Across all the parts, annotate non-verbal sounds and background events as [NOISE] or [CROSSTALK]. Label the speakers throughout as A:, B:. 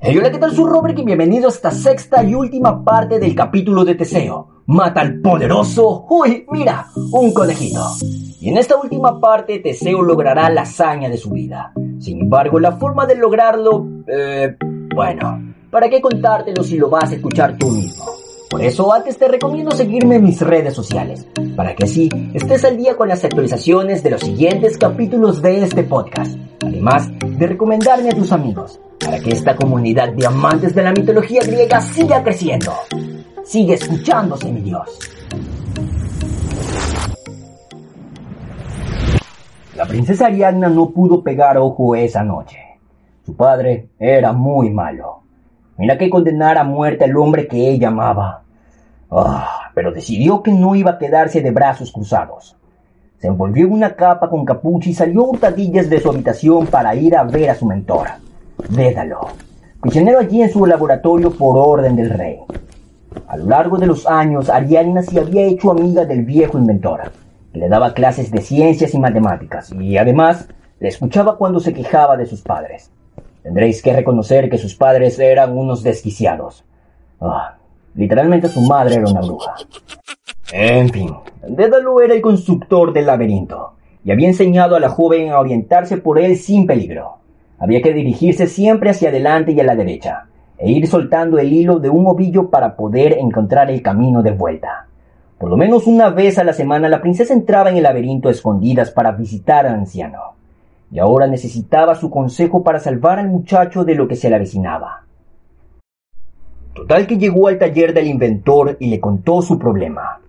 A: Hey, hola, ¿qué tal? Soy Robert y bienvenido a esta sexta y última parte del capítulo de Teseo. Mata al poderoso, uy, mira, un conejito. Y en esta última parte Teseo logrará la hazaña de su vida. Sin embargo, la forma de lograrlo, eh, bueno, ¿para qué contártelo si lo vas a escuchar tú mismo? Por eso antes te recomiendo seguirme en mis redes sociales, para que así estés al día con las actualizaciones de los siguientes capítulos de este podcast. Además de recomendarme a tus amigos para que esta comunidad de amantes de la mitología griega siga creciendo. Sigue escuchándose, mi Dios. La princesa Ariadna no pudo pegar ojo esa noche. Su padre era muy malo. Mira que condenar a muerte al hombre que ella amaba. Ah, pero decidió que no iba a quedarse de brazos cruzados. Se envolvió en una capa con capucha y salió hurtadillas de su habitación para ir a ver a su mentora. Dédalo, prisionero allí en su laboratorio por orden del rey. A lo largo de los años, Ariadna se había hecho amiga del viejo inventor, que le daba clases de ciencias y matemáticas, y además le escuchaba cuando se quejaba de sus padres. Tendréis que reconocer que sus padres eran unos desquiciados. Ah, literalmente su madre era una bruja. En fin, Dédalo era el constructor del laberinto, y había enseñado a la joven a orientarse por él sin peligro. Había que dirigirse siempre hacia adelante y a la derecha, e ir soltando el hilo de un ovillo para poder encontrar el camino de vuelta. Por lo menos una vez a la semana la princesa entraba en el laberinto escondidas para visitar al anciano, y ahora necesitaba su consejo para salvar al muchacho de lo que se le avecinaba. Total que llegó al taller del inventor y le contó su problema.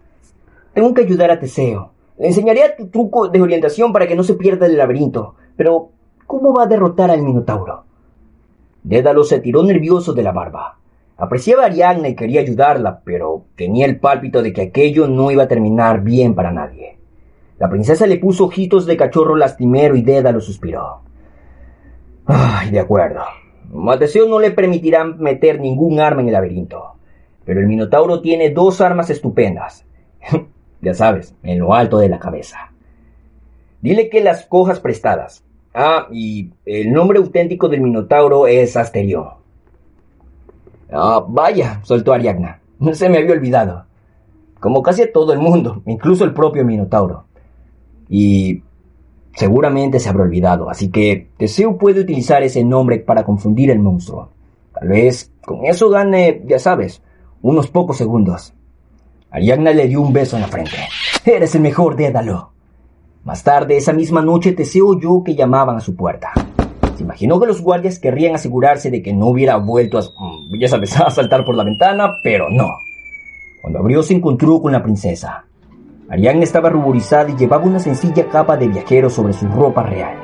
A: Tengo que ayudar a Teseo. Le enseñaré tu truco de orientación para que no se pierda el laberinto, pero ¿Cómo va a derrotar al Minotauro? Dédalo se tiró nervioso de la barba. Apreciaba a Ariadna y quería ayudarla, pero tenía el pálpito de que aquello no iba a terminar bien para nadie. La princesa le puso ojitos de cachorro lastimero y Dédalo suspiró. Ay, de acuerdo. Teseo no le permitirán meter ningún arma en el laberinto. Pero el Minotauro tiene dos armas estupendas. [LAUGHS] ya sabes, en lo alto de la cabeza. Dile que las cojas prestadas, Ah, y el nombre auténtico del Minotauro es Asterión. Ah, vaya, soltó Ariadna. [LAUGHS] Se me había olvidado. Como casi todo el mundo, incluso el propio Minotauro. Y seguramente se habrá olvidado, así que Teseo puede utilizar ese nombre para confundir el monstruo. Tal vez con eso gane, ya sabes, unos pocos segundos. Ariadna le dio un beso en la frente. Eres el mejor, Dédalo. Más tarde, esa misma noche, Teseo oyó que llamaban a su puerta. Se imaginó que los guardias querrían asegurarse de que no hubiera vuelto a, mm, ya sabes, [LAUGHS] a saltar por la ventana, pero no. Cuando abrió se encontró con la princesa. Ariadne estaba ruborizada y llevaba una sencilla capa de viajero sobre su ropa real.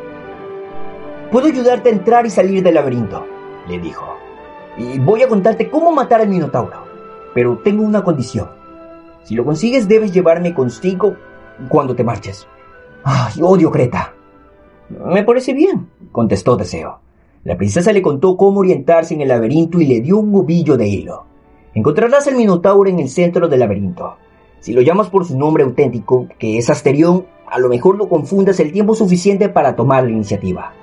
A: Puedo ayudarte a entrar y salir del laberinto, le dijo. Y voy a contarte cómo matar al Minotauro. Pero tengo una condición. Si lo consigues debes llevarme contigo cuando te marches. ¡Ay, odio Creta! Me parece bien, contestó Teseo. La princesa le contó cómo orientarse en el laberinto y le dio un ovillo de hilo. Encontrarás el Minotauro en el centro del laberinto. Si lo llamas por su nombre auténtico, que es Asterión, a lo mejor lo confundas el tiempo suficiente para tomar la iniciativa.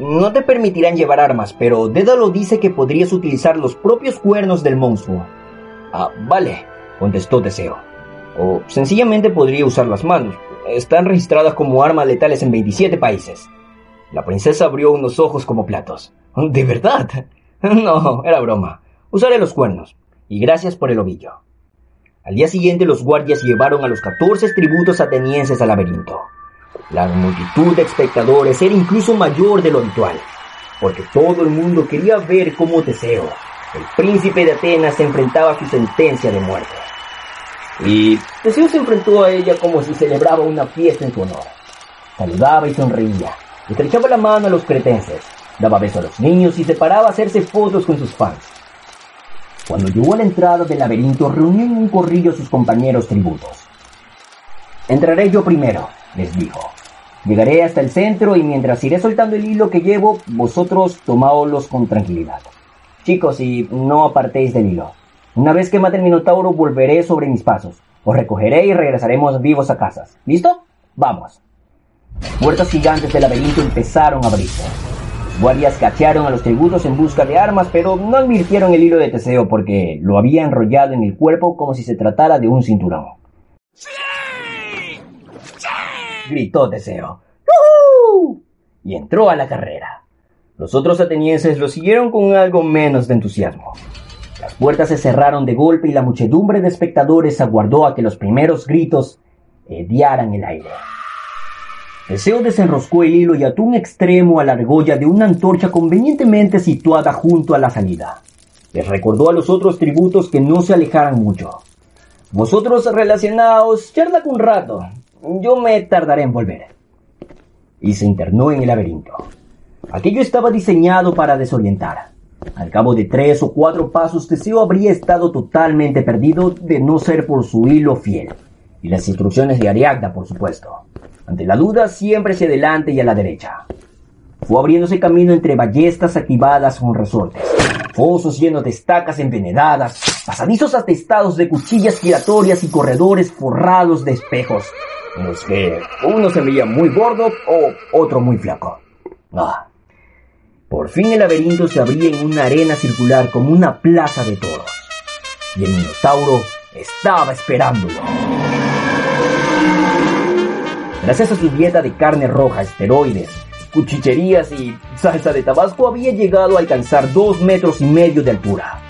A: No te permitirán llevar armas, pero Dédalo dice que podrías utilizar los propios cuernos del monstruo. Ah, vale, contestó Teseo. O sencillamente podría usar las manos, están registradas como armas letales en 27 países. La princesa abrió unos ojos como platos. ¿De verdad? [LAUGHS] No, era broma. Usaré los cuernos. Y gracias por el ovillo. Al día siguiente los guardias llevaron a los 14 tributos atenienses al laberinto. La multitud de espectadores era incluso mayor de lo habitual, porque todo el mundo quería ver cómo Teseo, el príncipe de Atenas, se enfrentaba a su sentencia de muerte. Y Teseo se enfrentó a ella como si celebraba una fiesta en su honor. Saludaba y sonreía, estrechaba la mano a los cretenses, daba besos a los niños y se paraba a hacerse fotos con sus fans. Cuando llegó a la entrada del laberinto, reunió en un corrillo a sus compañeros tributos. Entraré yo primero, les dijo. Llegaré hasta el centro y mientras iré soltando el hilo que llevo, vosotros tomaos con tranquilidad. Chicos, y no apartéis del hilo. Una vez que mate el Minotauro, volveré sobre mis pasos. Os recogeré y regresaremos vivos a casas. ¿Listo? Vamos. Puertas gigantes del laberinto empezaron a abrirse. Guardias cacharon a los tributos en busca de armas, pero no advirtieron el hilo de Teseo porque lo había enrollado en el cuerpo como si se tratara de un cinturón. ¡Sí! ¡Sí! Gritó Teseo. Y entró a la carrera. Los otros atenienses lo siguieron con algo menos de entusiasmo. Las puertas se cerraron de golpe y la muchedumbre de espectadores aguardó a que los primeros gritos hediaran el aire. Teseo desenroscó el hilo y ató un extremo a la argolla de una antorcha convenientemente situada junto a la salida. Les recordó a los otros tributos que no se alejaran mucho. Vosotros relacionados, charla un rato. Yo me tardaré en volver. Y se internó en el laberinto. Aquello estaba diseñado para desorientar. Al cabo de tres o cuatro pasos, Teseo habría estado totalmente perdido de no ser por su hilo fiel. Y las instrucciones de Ariadna, por supuesto. Ante la duda, siempre hacia adelante y a la derecha. Fue abriéndose camino entre ballestas activadas con resortes, fosos llenos de estacas envenenadas, pasadizos atestados de cuchillas giratorias y corredores forrados de espejos, en los que uno se veía muy gordo o otro muy flaco. Ah. Por fin el laberinto se abría en una arena circular como una plaza de toros. Y el Minotauro estaba esperándolo. Gracias a su dieta de carne roja, esteroides, cuchicherías y salsa de tabasco había llegado a alcanzar dos metros y medio de altura.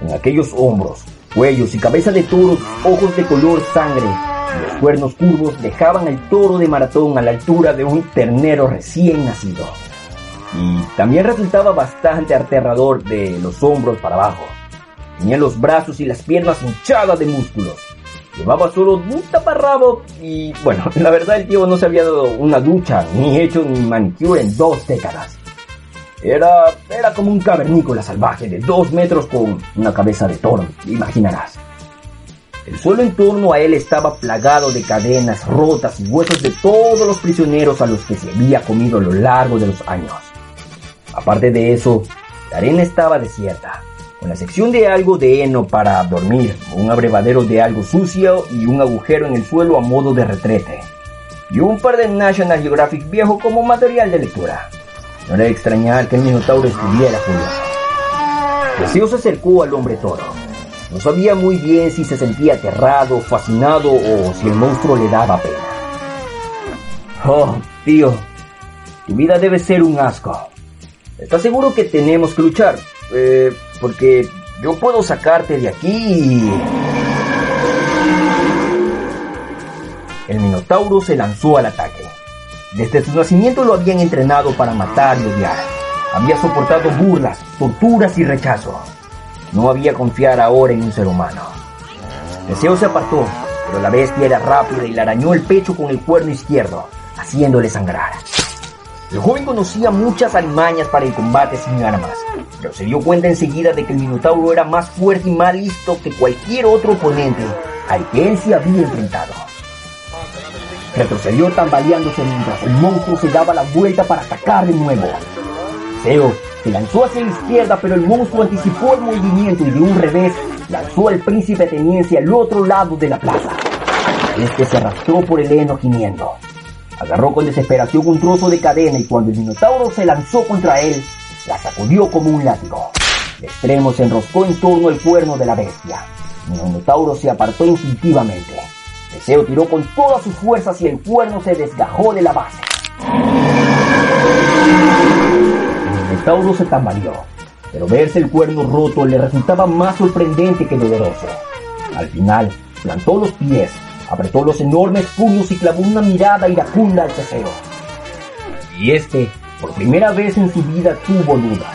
A: Con aquellos hombros, cuellos y cabeza de toro, ojos de color sangre los cuernos curvos dejaban al toro de maratón a la altura de un ternero recién nacido. Y también resultaba bastante aterrador de los hombros para abajo. Tenía los brazos y las piernas hinchadas de músculos Llevaba solo un taparrabo y bueno, [LAUGHS] la verdad el tío no se había dado una ducha ni hecho ni manicure en dos décadas. Era, era como un cavernícola salvaje de dos metros con una cabeza de toro, imaginarás. El suelo en torno a él estaba plagado de cadenas rotas y huesos de todos los prisioneros a los que se había comido a lo largo de los años. Aparte de eso, la arena estaba desierta la sección de algo de heno para dormir, un abrevadero de algo sucio y un agujero en el suelo a modo de retrete, y un par de National Geographic viejo como material de lectura. No era de extrañar que el Minotauro estuviera furioso. Teseo se acercó al hombre toro. No sabía muy bien si se sentía aterrado, fascinado o si el monstruo le daba pena. Oh, tío, tu vida debe ser un asco. ¿Estás seguro que tenemos que luchar? Eh, porque yo puedo sacarte de aquí. El Minotauro se lanzó al ataque. Desde su nacimiento lo habían entrenado para matar y odiar. Había soportado burlas, torturas y rechazo. No había confiar ahora en un ser humano. Deseo se apartó, pero la bestia era rápida y le arañó el pecho con el cuerno izquierdo, haciéndole sangrar. El joven conocía muchas alimañas para el combate sin armas, pero se dio cuenta enseguida de que el Minotauro era más fuerte y más listo que cualquier otro oponente al que él se había enfrentado. Retrocedió tambaleándose mientras el monstruo se daba la vuelta para atacar de nuevo. Zeo se lanzó hacia la izquierda, pero el monstruo anticipó el movimiento y de un revés lanzó al príncipe ateniense al otro lado de la plaza. Este se arrastró por el heno gimiendo. Agarró con desesperación un trozo de cadena y cuando el Minotauro se lanzó contra él, la sacudió como un látigo. El extremo se enroscó en torno al cuerno de la bestia. El Minotauro se apartó instintivamente. Teseo tiró con todas sus fuerzas y el cuerno se desgajó de la base. El Minotauro se tambaleó, pero verse el cuerno roto le resultaba más sorprendente que doloroso. Al final, plantó los pies apretó los enormes puños y clavó una mirada iracunda al Teseo. Y este, por primera vez en su vida, tuvo dudas.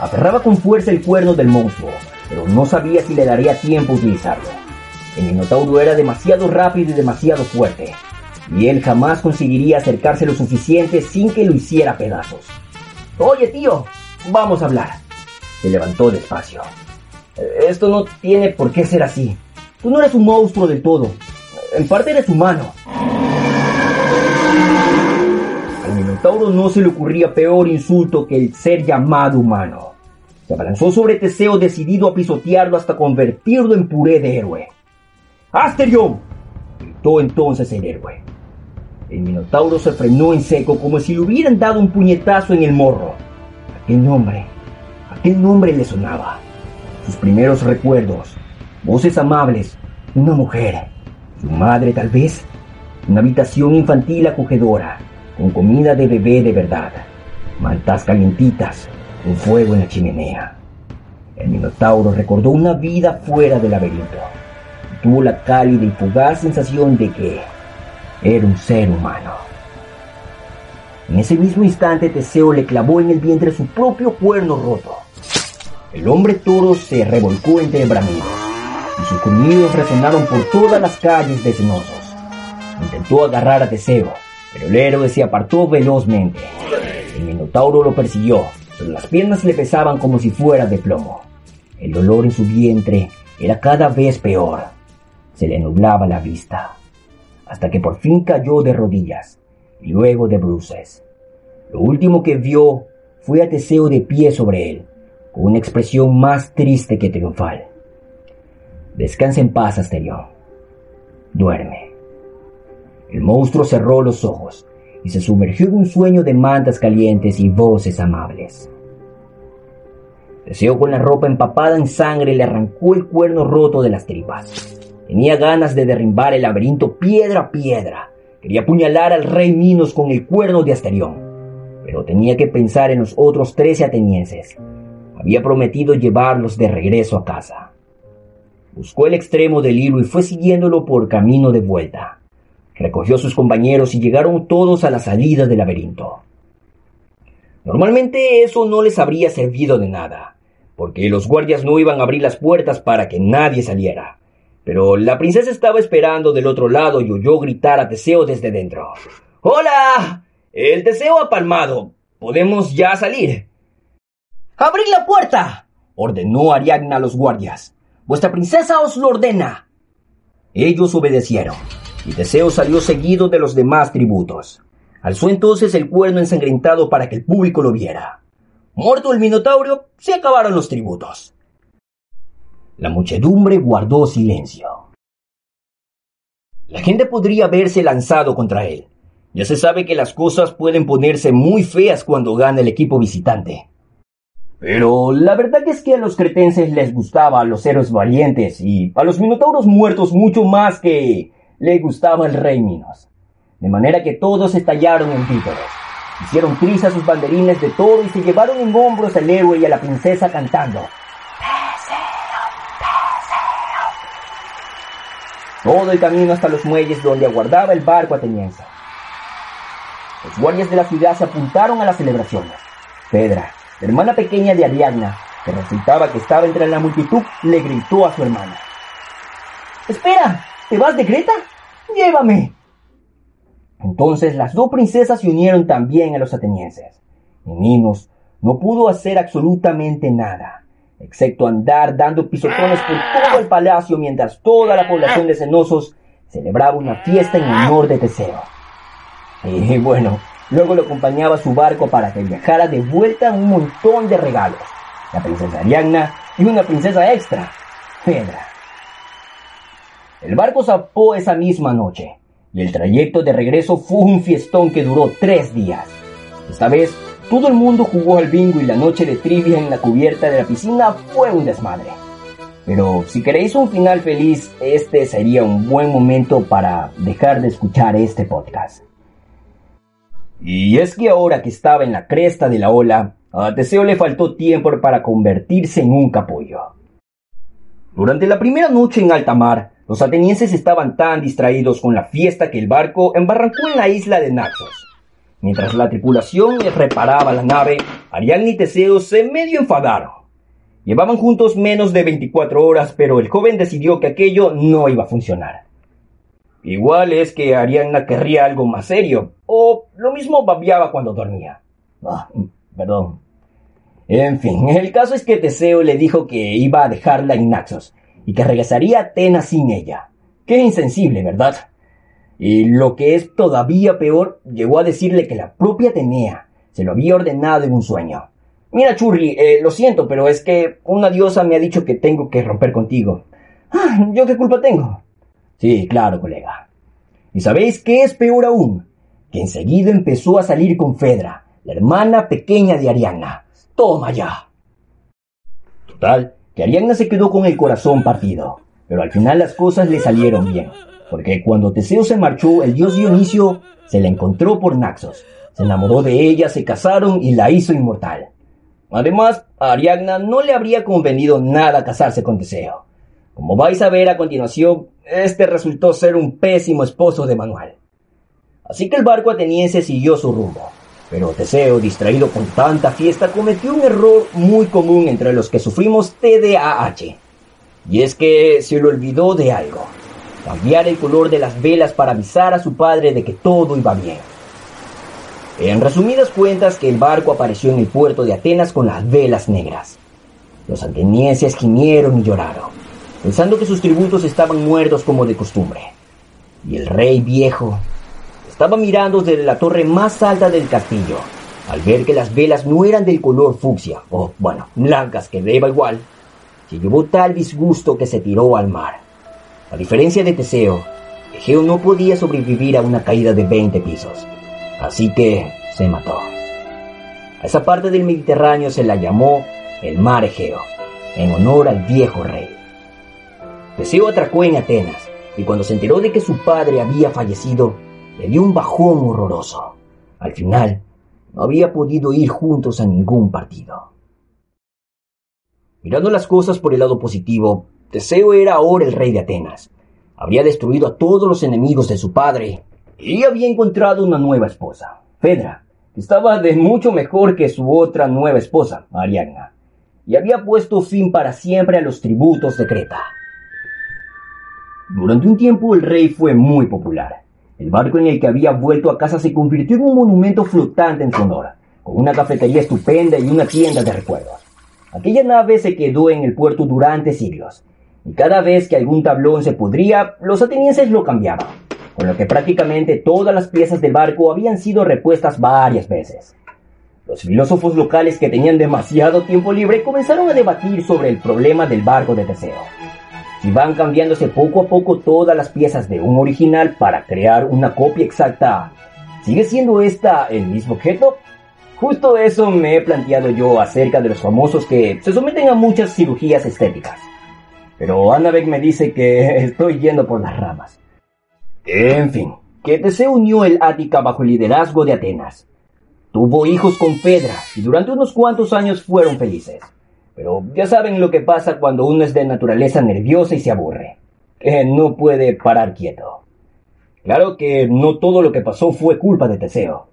A: Aferraba con fuerza el cuerno del monstruo, pero no sabía si le daría tiempo a utilizarlo. El Minotauro era demasiado rápido y demasiado fuerte, y él jamás conseguiría acercarse lo suficiente sin que lo hiciera pedazos. Oye, tío, vamos a hablar. Se levantó despacio. Esto no tiene por qué ser así. Tú no eres un monstruo del todo en parte eres humano. Al Minotauro no se le ocurría peor insulto que el ser llamado humano. Se abalanzó sobre Teseo decidido a pisotearlo hasta convertirlo en puré de héroe. ¡Asterión! gritó entonces el héroe. El Minotauro se frenó en seco como si le hubieran dado un puñetazo en el morro. Aquel nombre, aquel nombre le sonaba. Sus primeros recuerdos, voces amables, una mujer, su madre tal vez, una habitación infantil acogedora, con comida de bebé de verdad, mantas calientitas, un fuego en la chimenea. El Minotauro recordó una vida fuera del laberinto tuvo la cálida y fugaz sensación de que era un ser humano. En ese mismo instante Teseo le clavó en el vientre su propio cuerno roto. El hombre toro se revolcó entre bramidos sus gruñidos resonaron por todas las calles de Cenosos. Intentó agarrar a Teseo, pero el héroe se apartó velozmente. El Minotauro lo persiguió, pero las piernas le pesaban como si fuera de plomo. El dolor en su vientre era cada vez peor. Se le nublaba la vista, hasta que por fin cayó de rodillas y luego de bruces. Lo último que vio fue a Teseo de pie sobre él, con una expresión más triste que triunfal. Descansa en paz, Asterión. Duerme. El monstruo cerró los ojos y se sumergió en un sueño de mantas calientes y voces amables. Teseo con la ropa empapada en sangre le arrancó el cuerno roto de las tripas. Tenía ganas de derrimbar el laberinto piedra a piedra. Quería apuñalar al rey Minos con el cuerno de Asterión. Pero tenía que pensar en los otros trece atenienses. Había prometido llevarlos de regreso a casa. Buscó el extremo del hilo y fue siguiéndolo por camino de vuelta. Recogió a sus compañeros y llegaron todos a la salida del laberinto. Normalmente eso no les habría servido de nada, porque los guardias no iban a abrir las puertas para que nadie saliera. Pero la princesa estaba esperando del otro lado y oyó gritar a Teseo desde dentro. ¡Hola! El Teseo ha palmado. ¿Podemos ya salir? ¡Abrid la puerta! ordenó Ariadna a los guardias. Vuestra princesa os lo ordena. Ellos obedecieron, y Teseo salió seguido de los demás tributos. Alzó entonces el cuerno ensangrentado para que el público lo viera. Muerto el Minotauro, se acabaron los tributos. La muchedumbre guardó silencio. La gente podría haberse lanzado contra él. Ya se sabe que las cosas pueden ponerse muy feas cuando gana el equipo visitante. Pero la verdad es que a los cretenses les gustaba a los héroes valientes y a los minotauros muertos mucho más que le gustaba el rey Minos de manera que todos estallaron en títeres. Hicieron trizas sus banderines de todo y se llevaron en hombros al héroe y a la princesa cantando. Todo el camino hasta los muelles donde aguardaba el barco ateniense. Los guardias de la ciudad se apuntaron a las celebraciones. Pedra, la hermana pequeña de Ariadna, que resultaba que estaba entre la multitud, le gritó a su hermana. ¡Espera! ¿Te vas de Creta? ¡Llévame! Entonces las dos princesas se unieron también a los atenienses. Y Minos no pudo hacer absolutamente nada, excepto andar dando pisotones por todo el palacio mientras toda la población de Cenosos celebraba una fiesta en honor de Teseo. Y bueno, luego lo acompañaba a su barco para que viajara de vuelta un montón de regalos. La princesa Ariadna y una princesa extra, Pedra. El barco zapó esa misma noche y el trayecto de regreso fue un fiestón que duró tres días. Esta vez, todo el mundo jugó al bingo y la noche de trivia en la cubierta de la piscina fue un desmadre. Pero si queréis un final feliz, este sería un buen momento para dejar de escuchar este podcast. Y es que ahora que estaba en la cresta de la ola, a Teseo le faltó tiempo para convertirse en un capullo. Durante la primera noche en alta mar, los atenienses estaban tan distraídos con la fiesta que el barco embarrancó en la isla de Naxos. Mientras la tripulación reparaba la nave, Ariadne y Teseo se medio enfadaron. Llevaban juntos menos de 24 horas, pero el joven decidió que aquello no iba a funcionar. Igual es que Ariadna querría algo más serio, o lo mismo babiaba cuando dormía. Ah, perdón. En fin, el caso es que Teseo le dijo que iba a dejarla en Naxos, y que regresaría a Atenas sin ella. Qué insensible, ¿verdad? Y lo que es todavía peor, llegó a decirle que la propia Atenea se lo había ordenado en un sueño. Mira, Churri, eh, lo siento, pero es que una diosa me ha dicho que tengo que romper contigo. Ah, ¿Yo qué culpa tengo? Sí, claro, colega. ¿Y sabéis qué es peor aún? Que enseguida empezó a salir con Fedra, la hermana pequeña de Ariana. Toma ya. Total, que Ariadna se quedó con el corazón partido, pero al final las cosas le salieron bien, porque cuando Teseo se marchó, el dios Dionisio se la encontró por Naxos, se enamoró de ella, se casaron y la hizo inmortal. Además, a Ariadna no le habría convenido nada casarse con Teseo. Como vais a ver a continuación, este resultó ser un pésimo esposo de Manuel. Así que el barco ateniense siguió su rumbo. Pero Teseo, distraído con tanta fiesta, cometió un error muy común entre los que sufrimos TDAH. Y es que se le olvidó de algo. Cambiar el color de las velas para avisar a su padre de que todo iba bien. En resumidas cuentas, que el barco apareció en el puerto de Atenas con las velas negras. Los atenienses gimieron y lloraron, pensando que sus tributos estaban muertos como de costumbre. Y el rey viejo, estaba mirando desde la torre más alta del castillo. Al ver que las velas no eran del color fucsia, o bueno, blancas que deba igual, se llevó tal disgusto que se tiró al mar. A diferencia de Teseo, Egeo no podía sobrevivir a una caída de 20 pisos, así que se mató. A esa parte del Mediterráneo se la llamó el Mar Egeo, en honor al viejo rey. Teseo atracó en Atenas, y cuando se enteró de que su padre había fallecido, le dio un bajón horroroso. Al final, no había podido ir juntos a ningún partido. Mirando las cosas por el lado positivo, Teseo era ahora el rey de Atenas. Había destruido a todos los enemigos de su padre y había encontrado una nueva esposa, Fedra, que estaba de mucho mejor que su otra nueva esposa, Ariadna, y había puesto fin para siempre a los tributos de Creta. Durante un tiempo el rey fue muy popular. El barco en el que había vuelto a casa se convirtió en un monumento flotante en Sonora, con una cafetería estupenda y una tienda de recuerdos. Aquella nave se quedó en el puerto durante siglos, y cada vez que algún tablón se pudría, los atenienses lo cambiaban, con lo que prácticamente todas las piezas del barco habían sido repuestas varias veces. Los filósofos locales que tenían demasiado tiempo libre comenzaron a debatir sobre el problema del barco de Teseo y van cambiándose poco a poco todas las piezas de un original para crear una copia exacta, ¿sigue siendo esta el mismo objeto? Justo eso me he planteado yo acerca de los famosos que se someten a muchas cirugías estéticas. Pero Annabek me dice que [LAUGHS] estoy yendo por las ramas. En fin, que Teseo unió el Ática bajo el liderazgo de Atenas. Tuvo hijos con Fedra y durante unos cuantos años fueron felices. Pero ya saben lo que pasa cuando uno es de naturaleza nerviosa y se aburre. Que no puede parar quieto. Claro que no todo lo que pasó fue culpa de Teseo.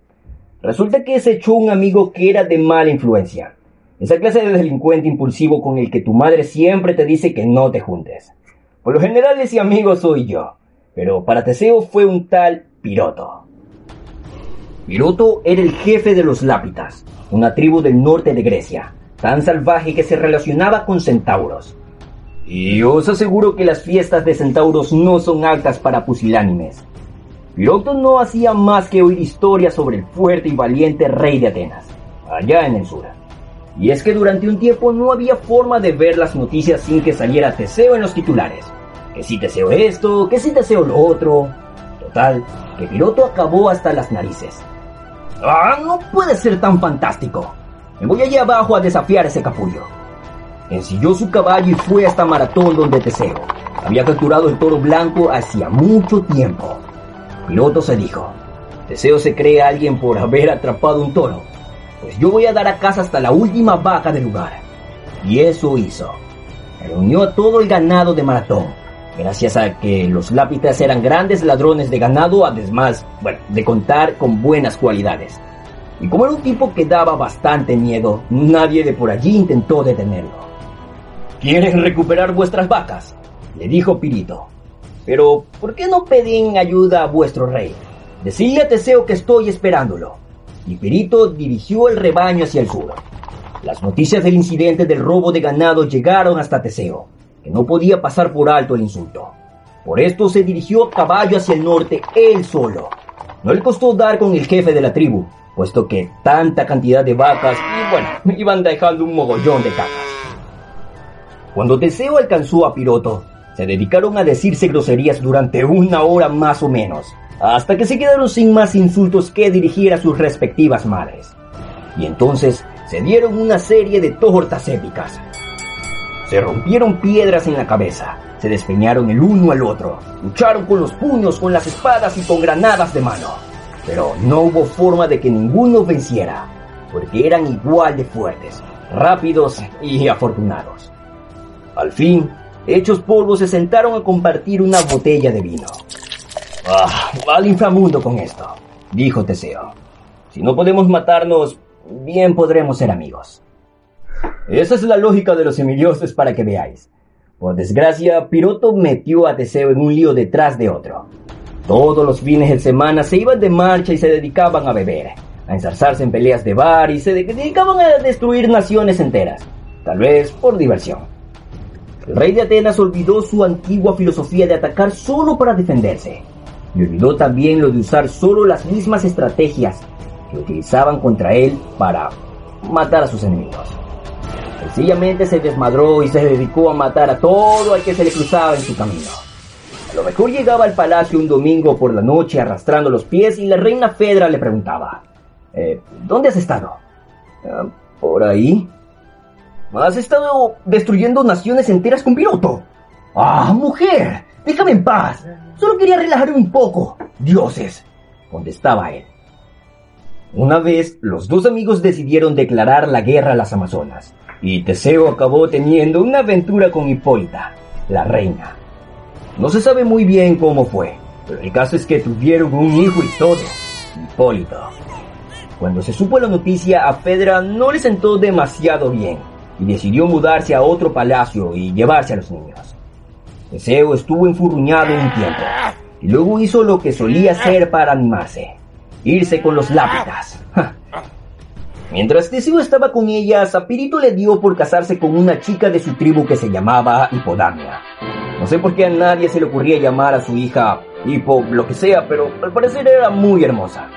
A: Resulta que se echó un amigo que era de mala influencia. Esa clase de delincuente impulsivo con el que tu madre siempre te dice que no te juntes. Por lo general ese amigo soy yo. Pero para Teseo fue un tal Piroto. Piroto era el jefe de los Lápitas, una tribu del norte de Grecia tan salvaje que se relacionaba con centauros. Y os aseguro que las fiestas de centauros no son altas para pusilánimes. Piroto no hacía más que oír historias sobre el fuerte y valiente rey de Atenas, allá en el sur. Y es que durante un tiempo no había forma de ver las noticias sin que saliera Teseo en los titulares. Que si Teseo esto, que si Teseo lo otro. Total, que Piroto acabó hasta las narices. ¡Ah, no puede ser tan fantástico! Me voy allí abajo a desafiar ese capullo. Ensilló su caballo y fue hasta Maratón donde Teseo había capturado el toro blanco hacía mucho tiempo. Piloto se dijo, Teseo se cree a alguien por haber atrapado un toro, pues yo voy a dar a casa hasta la última vaca del lugar. Y eso hizo. Reunió a todo el ganado de Maratón, gracias a que los lápitas eran grandes ladrones de ganado, además, bueno, de contar con buenas cualidades. Y como era un tipo que daba bastante miedo, nadie de por allí intentó detenerlo. ¿Quieren recuperar vuestras vacas? le dijo Pirito. Pero, ¿por qué no pedín ayuda a vuestro rey? Decidle a Teseo que estoy esperándolo. Y Pirito dirigió el rebaño hacia el sur. Las noticias del incidente del robo de ganado llegaron hasta Teseo, que no podía pasar por alto el insulto. Por esto se dirigió a caballo hacia el norte él solo. No le costó dar con el jefe de la tribu, puesto que tanta cantidad de vacas y bueno, iban dejando un mogollón de cacas. Cuando Teseo alcanzó a Piroto, se dedicaron a decirse groserías durante una hora más o menos, hasta que se quedaron sin más insultos que dirigir a sus respectivas madres. Y entonces se dieron una serie de tortas épicas. Se rompieron piedras en la cabeza, se despeñaron el uno al otro, lucharon con los puños, con las espadas y con granadas de mano. Pero no hubo forma de que ninguno venciera, porque eran igual de fuertes, rápidos y afortunados. Al fin, hechos polvos se sentaron a compartir una botella de vino. Ah, al inframundo con esto, dijo Teseo. Si no podemos matarnos, bien podremos ser amigos. Esa es la lógica de los semidioses para que veáis. Por desgracia, Piroto metió a Teseo en un lío detrás de otro. Todos los fines de semana se iban de marcha y se dedicaban a beber, a ensarzarse en peleas de bar y se dedicaban a destruir naciones enteras, tal vez por diversión. El rey de Atenas olvidó su antigua filosofía de atacar solo para defenderse, y olvidó también lo de usar solo las mismas estrategias que utilizaban contra él para matar a sus enemigos. Sencillamente se desmadró y se dedicó a matar a todo el que se le cruzaba en su camino. A lo mejor llegaba al palacio un domingo por la noche arrastrando los pies y la reina Fedra le preguntaba, eh, ¿dónde has estado? Ah, por ahí. Has estado destruyendo naciones enteras con piloto. Ah, mujer, déjame en paz. Solo quería relajarme un poco. Dioses, contestaba él. Una vez, los dos amigos decidieron declarar la guerra a las Amazonas, y Teseo acabó teniendo una aventura con Hipólita, la reina. No se sabe muy bien cómo fue, pero el caso es que tuvieron un hijo y todo, Hipólito. Cuando se supo la noticia, a Fedra no le sentó demasiado bien, y decidió mudarse a otro palacio y llevarse a los niños. Teseo estuvo enfurruñado un tiempo, y luego hizo lo que solía hacer para animarse irse con los lápidas. Mientras Teseo estaba con ellas, Apirito le dio por casarse con una chica de su tribu que se llamaba Hipodamia. No sé por qué a nadie se le ocurría llamar a su hija Hipo, lo que sea, pero al parecer era muy hermosa.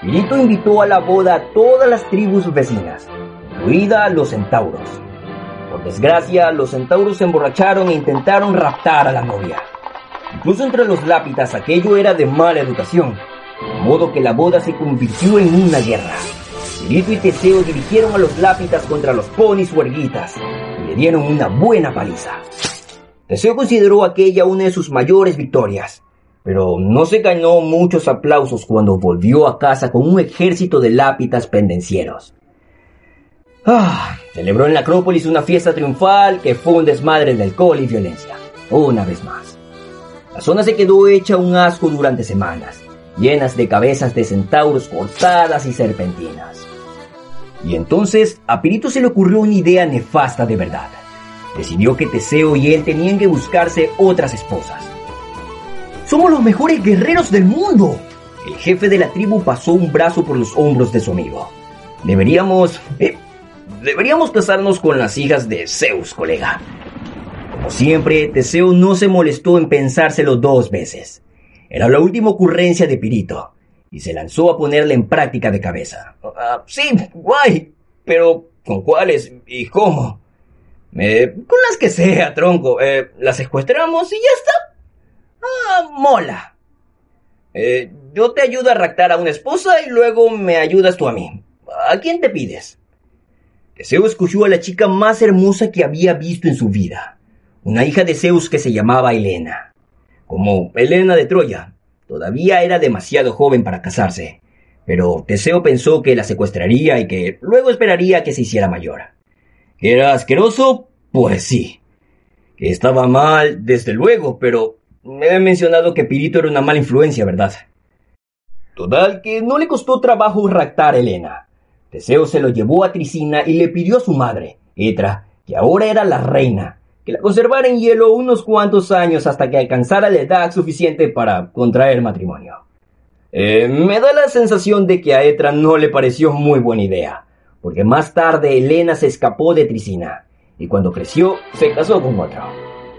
A: Pirito invitó a la boda a todas las tribus vecinas, incluida los centauros. Por desgracia, los centauros se emborracharon e intentaron raptar a la novia. Incluso entre los lápidas aquello era de mala educación, de modo que la boda se convirtió en una guerra. Pirito y Teseo dirigieron a los lápidas contra los ponis huerguitas y le dieron una buena paliza. Teseo consideró aquella una de sus mayores victorias, pero no se ganó muchos aplausos cuando volvió a casa con un ejército de lápidas pendencieros. Ah, celebró en la Acrópolis una fiesta triunfal que fue un desmadre de alcohol y violencia, una vez más. La zona se quedó hecha un asco durante semanas llenas de cabezas de centauros cortadas y serpentinas. Y entonces a Pirito se le ocurrió una idea nefasta de verdad. Decidió que Teseo y él tenían que buscarse otras esposas. ¡Somos los mejores guerreros del mundo! El jefe de la tribu pasó un brazo por los hombros de su amigo. Deberíamos... Eh, deberíamos casarnos con las hijas de Zeus, colega. Como siempre, Teseo no se molestó en pensárselo dos veces. Era la última ocurrencia de Pirito, y se lanzó a ponerla en práctica de cabeza. Ah, sí, guay, pero ¿con cuáles y cómo? Con las que sea, tronco. Eh, las secuestramos y ya está. Ah, mola. Eh, yo te ayudo a raptar a una esposa y luego me ayudas tú a mí. ¿A quién te pides? Zeus escuchó a la chica más hermosa que había visto en su vida, una hija de Zeus que se llamaba Helena como Helena de Troya. Todavía era demasiado joven para casarse, pero Teseo pensó que la secuestraría y que luego esperaría que se hiciera mayor. ¿Que era asqueroso? Pues sí. Estaba mal, desde luego, pero me he mencionado que Pirito era una mala influencia, ¿verdad? Total, que no le costó trabajo raptar a Helena. Teseo se lo llevó a Tricina y le pidió a su madre, Etra, que ahora era la reina, que la conservara en hielo unos cuantos años hasta que alcanzara la edad suficiente para contraer matrimonio. Eh, me da la sensación de que a Etra no le pareció muy buena idea, porque más tarde Elena se escapó de Tricina, y cuando creció se casó con otro.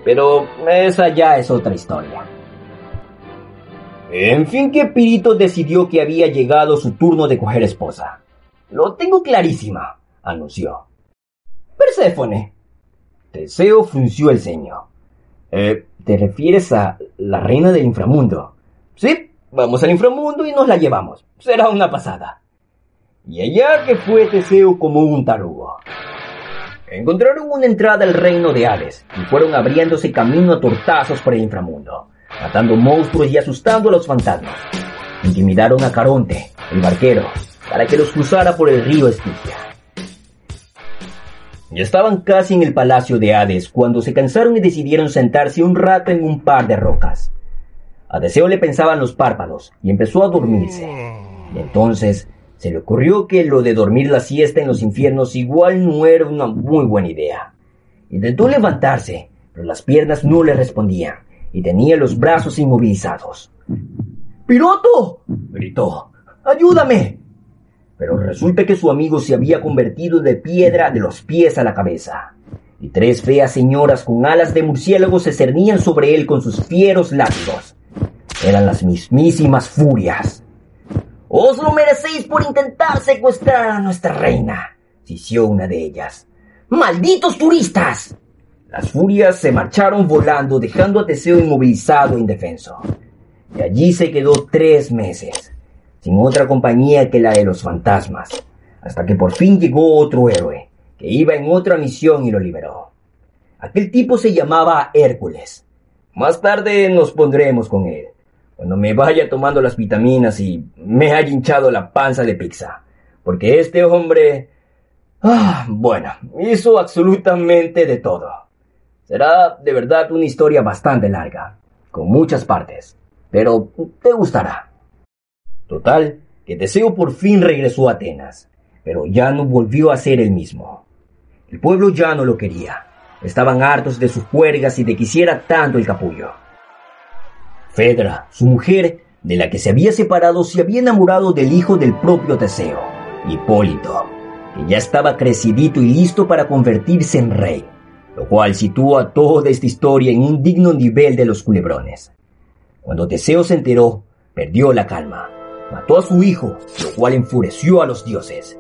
A: Pero esa ya es otra historia. En fin que Pirito decidió que había llegado su turno de coger esposa. Lo tengo clarísima, anunció. Perséfone, Teseo frunció el ceño. Eh, ¿Te refieres a la reina del inframundo? Sí, vamos al inframundo y nos la llevamos. Será una pasada. Y allá que fue Teseo como un tarugo. Encontraron una entrada al reino de Hades y fueron abriéndose camino a tortazos por el inframundo, matando monstruos y asustando a los fantasmas. Intimidaron a Caronte, el barquero, para que los cruzara por el río Estigia. Ya estaban casi en el palacio de Hades cuando se cansaron y decidieron sentarse un rato en un par de rocas. A Deseo le pensaban los párpados y empezó a dormirse. Y entonces se le ocurrió que lo de dormir la siesta en los infiernos igual no era una muy buena idea. Intentó levantarse, pero las piernas no le respondían y tenía los brazos inmovilizados. ¡Piroto! gritó. ¡Ayúdame! Pero resulta que su amigo se había convertido de piedra de los pies a la cabeza. Y tres feas señoras con alas de murciélago se cernían sobre él con sus fieros látigos. Eran las mismísimas furias. Os lo merecéis por intentar secuestrar a nuestra reina, sisió una de ellas. ¡Malditos turistas! Las furias se marcharon volando dejando a Teseo inmovilizado e indefenso. Y allí se quedó tres meses sin otra compañía que la de los fantasmas, hasta que por fin llegó otro héroe, que iba en otra misión y lo liberó. Aquel tipo se llamaba Hércules. Más tarde nos pondremos con él, cuando me vaya tomando las vitaminas y me haya hinchado la panza de pizza, porque este hombre... Ah, bueno, hizo absolutamente de todo. Será de verdad una historia bastante larga, con muchas partes, pero te gustará. Total, que Teseo por fin regresó a Atenas, pero ya no volvió a ser el mismo. El pueblo ya no lo quería. Estaban hartos de sus juergas y de que hiciera tanto el capullo. Fedra, su mujer, de la que se había separado, se había enamorado del hijo del propio Teseo, Hipólito, que ya estaba crecidito y listo para convertirse en rey, lo cual sitúa toda esta historia en un digno nivel de los culebrones. Cuando Teseo se enteró, perdió la calma mató a su hijo, lo cual enfureció a los dioses.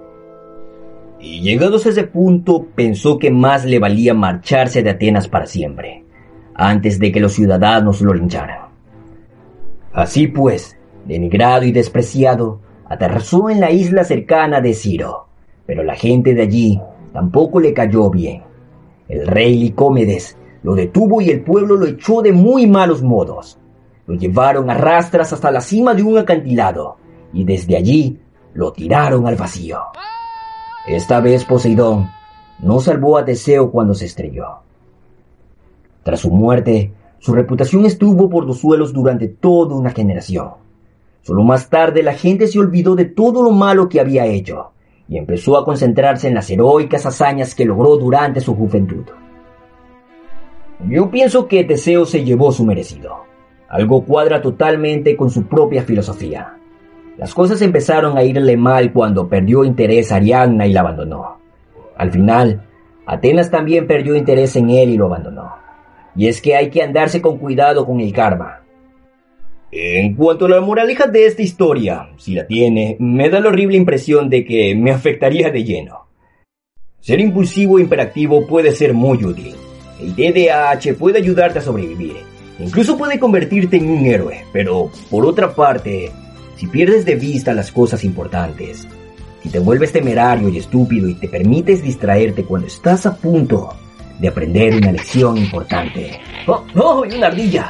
A: Y llegados a ese punto, pensó que más le valía marcharse de Atenas para siempre, antes de que los ciudadanos lo lincharan. Así pues, denigrado y despreciado, aterrizó en la isla cercana de Ciro, pero la gente de allí tampoco le cayó bien. El rey Licómedes lo detuvo y el pueblo lo echó de muy malos modos. Lo llevaron a rastras hasta la cima de un acantilado y desde allí lo tiraron al vacío. Esta vez Poseidón no salvó a Teseo cuando se estrelló. Tras su muerte, su reputación estuvo por los suelos durante toda una generación. Solo más tarde la gente se olvidó de todo lo malo que había hecho y empezó a concentrarse en las heroicas hazañas que logró durante su juventud. Yo pienso que Teseo se llevó su merecido. Algo cuadra totalmente con su propia filosofía. Las cosas empezaron a irle mal cuando perdió interés Ariadna y la abandonó. Al final, Atenas también perdió interés en él y lo abandonó. Y es que hay que andarse con cuidado con el karma. En cuanto a la moraleja de esta historia, si la tiene, me da la horrible impresión de que me afectaría de lleno. Ser impulsivo e imperactivo puede ser muy útil. El TDAH puede ayudarte a sobrevivir Incluso puede convertirte en un héroe, pero por otra parte, si pierdes de vista las cosas importantes, si te vuelves temerario y estúpido y te permites distraerte cuando estás a punto de aprender una lección importante. ¡Oh, oh! ¡Una ardilla!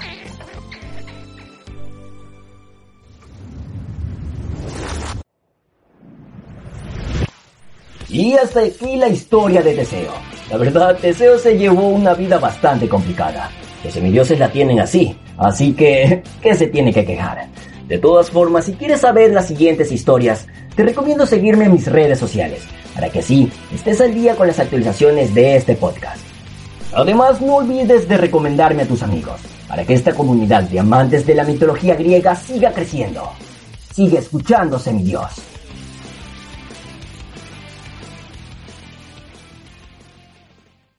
A: Y hasta aquí la historia de Teseo. La verdad, Teseo se llevó una vida bastante complicada. Los semidioses la tienen así, así que, [LAUGHS] ¿qué se tiene que quejar? De todas formas, si quieres saber las siguientes historias, te recomiendo seguirme en mis redes sociales, para que así estés al día con las actualizaciones de este podcast. Además, no olvides de recomendarme a tus amigos, para que esta comunidad de amantes de la mitología griega siga creciendo. Sigue escuchando, semidios.